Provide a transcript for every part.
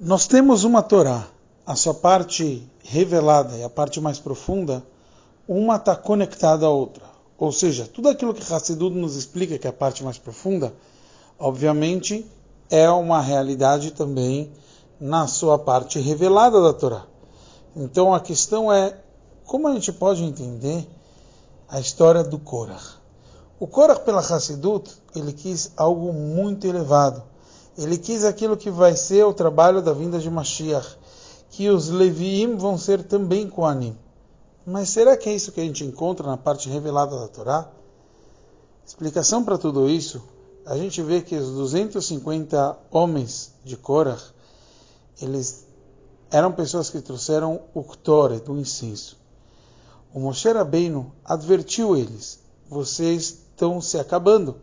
Nós temos uma Torá, a sua parte revelada e a parte mais profunda, uma está conectada à outra. Ou seja, tudo aquilo que Hassidut nos explica, que é a parte mais profunda, obviamente é uma realidade também na sua parte revelada da Torá. Então a questão é como a gente pode entender a história do Korah. O Korah pela Hassidut, ele quis algo muito elevado. Ele quis aquilo que vai ser o trabalho da vinda de Mashiach, que os Leviim vão ser também Koanim. Mas será que é isso que a gente encontra na parte revelada da Torá? Explicação para tudo isso, a gente vê que os 250 homens de Korah, eles eram pessoas que trouxeram o Ktore, do incenso. O Moshe Rabbeinu advertiu eles, vocês estão se acabando.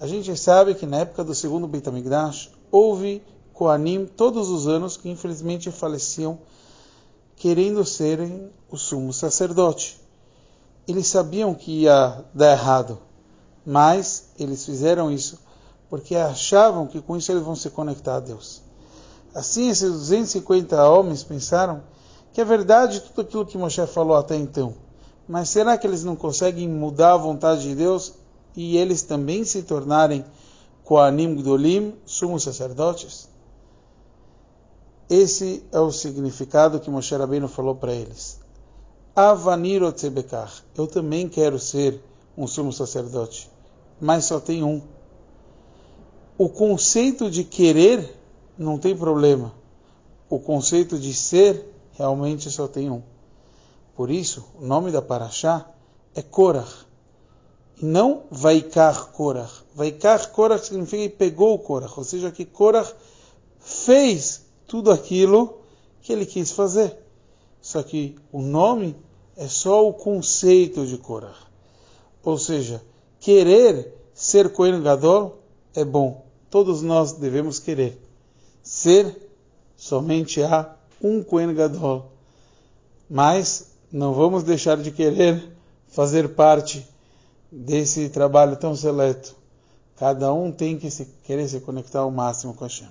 A gente sabe que na época do segundo Beit HaMikdash houve Koanim todos os anos que infelizmente faleciam querendo serem o sumo sacerdote. Eles sabiam que ia dar errado, mas eles fizeram isso porque achavam que com isso eles vão se conectar a Deus. Assim, esses 250 homens pensaram que é verdade tudo aquilo que Moshe falou até então. Mas será que eles não conseguem mudar a vontade de Deus e eles também se tornarem Koanim Gdolim, sumos sacerdotes? Esse é o significado que Moshe Rabbeinu falou para eles. Avanir Otzebekar, eu também quero ser um sumo sacerdote, mas só tem um. O conceito de querer não tem problema. O conceito de ser realmente só tem um. Por isso, o nome da Paraxá é Korach. Não Vaikar Korach. Vaikar Korach significa que pegou Korach. Ou seja, que Korach fez tudo aquilo que ele quis fazer. Só que o nome é só o conceito de Korach. Ou seja, querer ser Kohen Gadol é bom. Todos nós devemos querer. Ser somente há um Kohen Gadol. Mas não vamos deixar de querer fazer parte desse trabalho tão seleto. Cada um tem que se, querer se conectar ao máximo com a Hashem.